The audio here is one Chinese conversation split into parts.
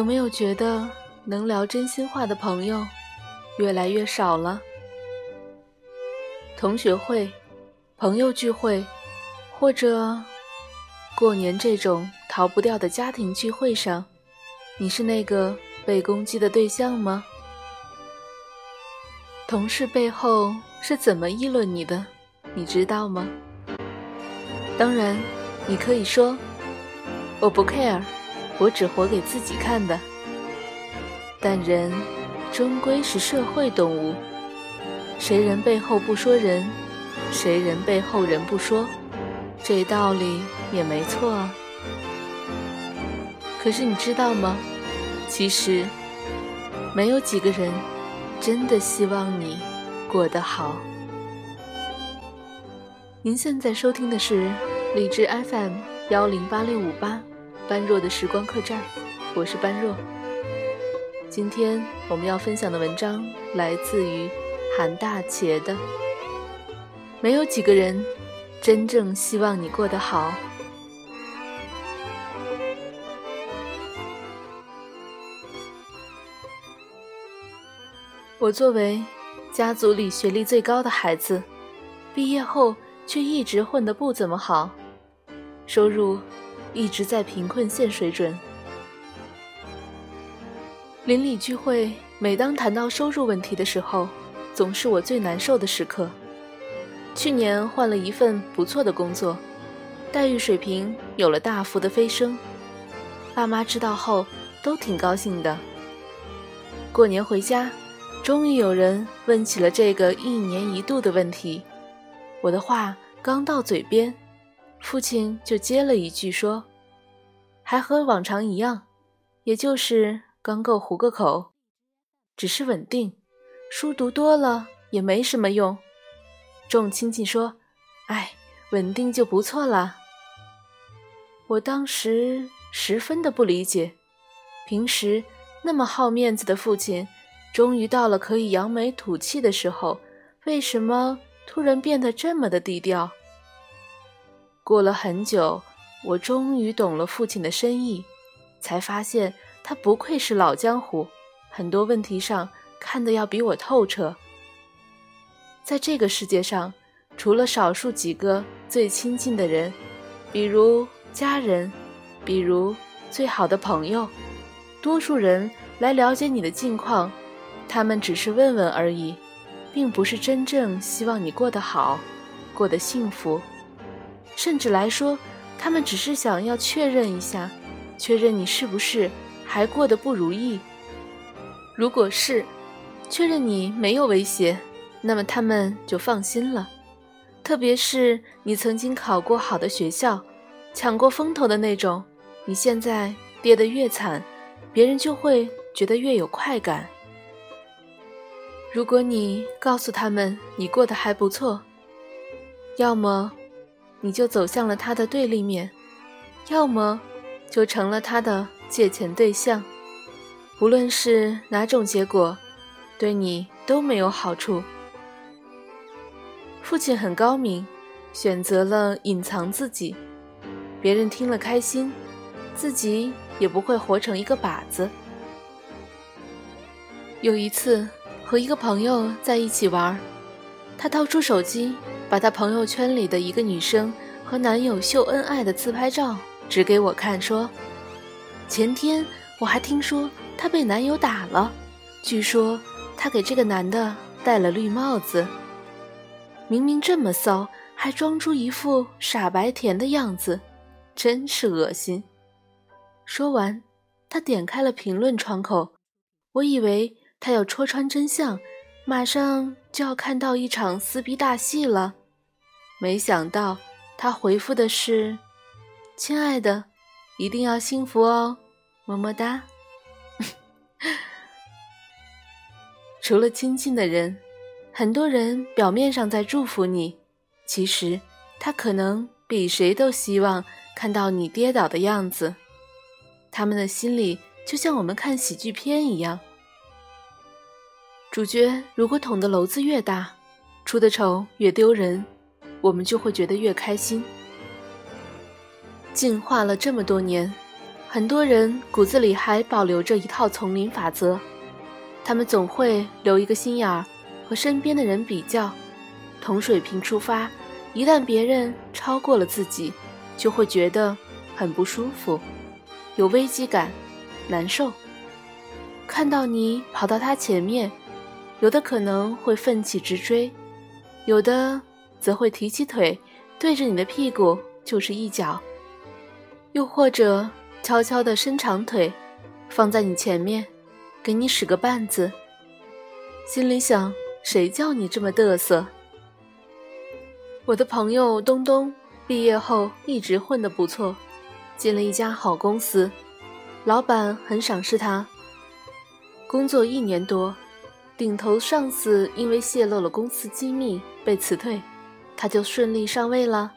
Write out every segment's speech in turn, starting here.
有没有觉得能聊真心话的朋友越来越少了？同学会、朋友聚会，或者过年这种逃不掉的家庭聚会上，你是那个被攻击的对象吗？同事背后是怎么议论你的？你知道吗？当然，你可以说我不 care，我只活给自己看的。但人终归是社会动物，谁人背后不说人，谁人背后人不说，这道理也没错啊。可是你知道吗？其实没有几个人。真的希望你过得好。您现在收听的是荔枝 FM 幺零八六五八般若的时光客栈，我是般若。今天我们要分享的文章来自于韩大茄的。没有几个人真正希望你过得好。我作为家族里学历最高的孩子，毕业后却一直混得不怎么好，收入一直在贫困线水准。邻里聚会，每当谈到收入问题的时候，总是我最难受的时刻。去年换了一份不错的工作，待遇水平有了大幅的飞升，爸妈知道后都挺高兴的。过年回家。终于有人问起了这个一年一度的问题，我的话刚到嘴边，父亲就接了一句说：“还和往常一样，也就是刚够糊个口，只是稳定，书读多了也没什么用。”众亲戚说：“哎，稳定就不错了。”我当时十分的不理解，平时那么好面子的父亲。终于到了可以扬眉吐气的时候，为什么突然变得这么的低调？过了很久，我终于懂了父亲的深意，才发现他不愧是老江湖，很多问题上看得要比我透彻。在这个世界上，除了少数几个最亲近的人，比如家人，比如最好的朋友，多数人来了解你的近况。他们只是问问而已，并不是真正希望你过得好，过得幸福。甚至来说，他们只是想要确认一下，确认你是不是还过得不如意。如果是，确认你没有威胁，那么他们就放心了。特别是你曾经考过好的学校，抢过风头的那种，你现在跌得越惨，别人就会觉得越有快感。如果你告诉他们你过得还不错，要么你就走向了他的对立面，要么就成了他的借钱对象。无论是哪种结果，对你都没有好处。父亲很高明，选择了隐藏自己，别人听了开心，自己也不会活成一个靶子。有一次。和一个朋友在一起玩，他掏出手机，把她朋友圈里的一个女生和男友秀恩爱的自拍照指给我看，说：“前天我还听说她被男友打了，据说她给这个男的戴了绿帽子。明明这么骚，还装出一副傻白甜的样子，真是恶心。”说完，他点开了评论窗口，我以为。他要戳穿真相，马上就要看到一场撕逼大戏了。没想到他回复的是：“亲爱的，一定要幸福哦，么么哒。”除了亲近的人，很多人表面上在祝福你，其实他可能比谁都希望看到你跌倒的样子。他们的心里就像我们看喜剧片一样。主角如果捅的篓子越大，出的丑越丢人，我们就会觉得越开心。进化了这么多年，很多人骨子里还保留着一套丛林法则，他们总会留一个心眼儿，和身边的人比较，同水平出发。一旦别人超过了自己，就会觉得很不舒服，有危机感，难受。看到你跑到他前面，有的可能会奋起直追，有的则会提起腿，对着你的屁股就是一脚，又或者。悄悄地伸长腿，放在你前面，给你使个绊子。心里想：谁叫你这么嘚瑟？我的朋友东东毕业后一直混得不错，进了一家好公司，老板很赏识他。工作一年多，顶头上司因为泄露了公司机密被辞退，他就顺利上位了。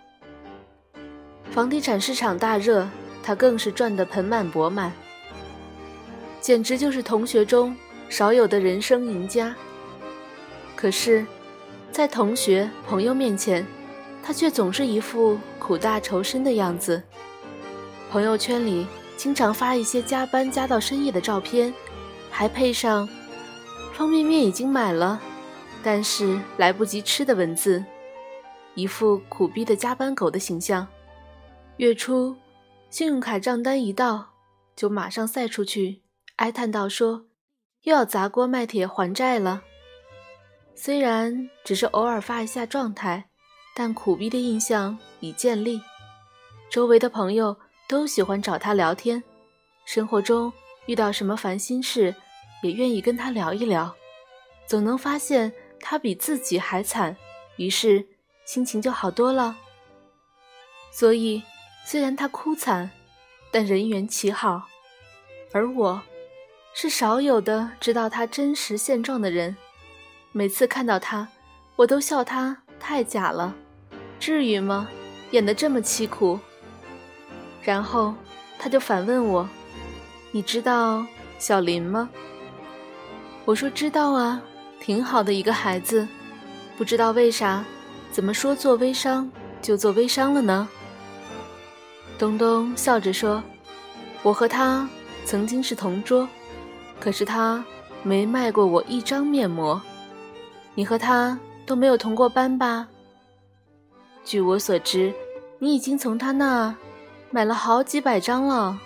房地产市场大热。他更是赚得盆满钵满，简直就是同学中少有的人生赢家。可是，在同学朋友面前，他却总是一副苦大仇深的样子。朋友圈里经常发一些加班加到深夜的照片，还配上“方便面已经买了，但是来不及吃”的文字，一副苦逼的加班狗的形象。月初。信用卡账单一到，就马上塞出去，哀叹道：“说又要砸锅卖铁还债了。”虽然只是偶尔发一下状态，但苦逼的印象已建立。周围的朋友都喜欢找他聊天，生活中遇到什么烦心事，也愿意跟他聊一聊，总能发现他比自己还惨，于是心情就好多了。所以。虽然他哭惨，但人缘极好，而我，是少有的知道他真实现状的人。每次看到他，我都笑他太假了，至于吗？演得这么凄苦。然后他就反问我：“你知道小林吗？”我说：“知道啊，挺好的一个孩子。不知道为啥，怎么说做微商就做微商了呢？”东东笑着说：“我和他曾经是同桌，可是他没卖过我一张面膜。你和他都没有同过班吧？据我所知，你已经从他那买了好几百张了。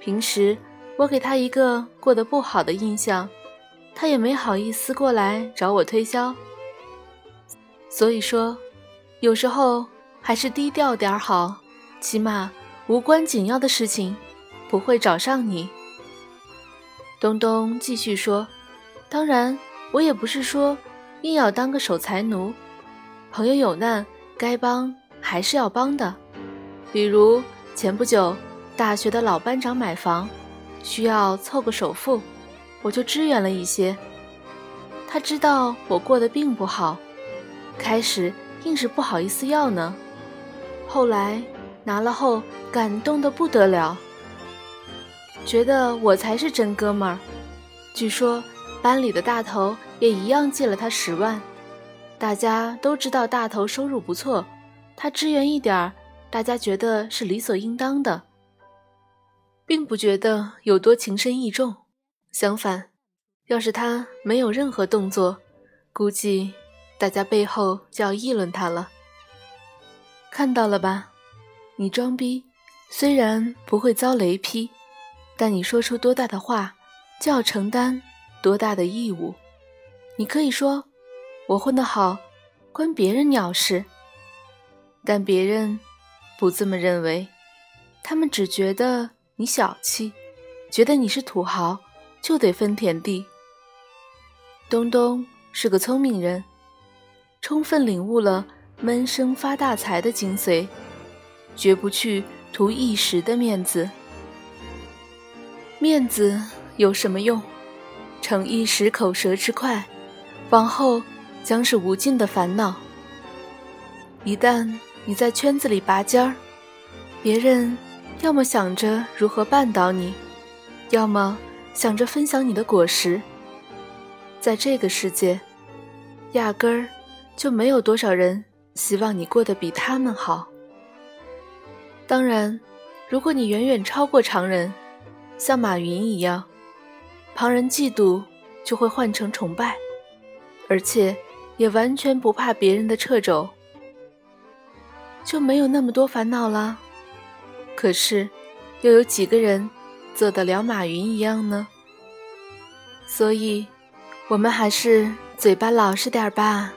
平时我给他一个过得不好的印象，他也没好意思过来找我推销。所以说，有时候还是低调点好。”起码无关紧要的事情不会找上你。东东继续说：“当然，我也不是说硬要当个守财奴，朋友有难该帮还是要帮的。比如前不久大学的老班长买房，需要凑个首付，我就支援了一些。他知道我过得并不好，开始硬是不好意思要呢，后来。”拿了后感动的不得了，觉得我才是真哥们儿。据说班里的大头也一样借了他十万，大家都知道大头收入不错，他支援一点儿，大家觉得是理所应当的，并不觉得有多情深意重。相反，要是他没有任何动作，估计大家背后就要议论他了。看到了吧？你装逼，虽然不会遭雷劈，但你说出多大的话，就要承担多大的义务。你可以说我混得好，关别人鸟事，但别人不这么认为，他们只觉得你小气，觉得你是土豪就得分田地。东东是个聪明人，充分领悟了闷声发大财的精髓。绝不去图一时的面子，面子有什么用？逞一时口舌之快，往后将是无尽的烦恼。一旦你在圈子里拔尖儿，别人要么想着如何绊倒你，要么想着分享你的果实。在这个世界，压根儿就没有多少人希望你过得比他们好。当然，如果你远远超过常人，像马云一样，旁人嫉妒就会换成崇拜，而且也完全不怕别人的掣肘，就没有那么多烦恼了。可是，又有几个人做得了马云一样呢？所以，我们还是嘴巴老实点儿吧。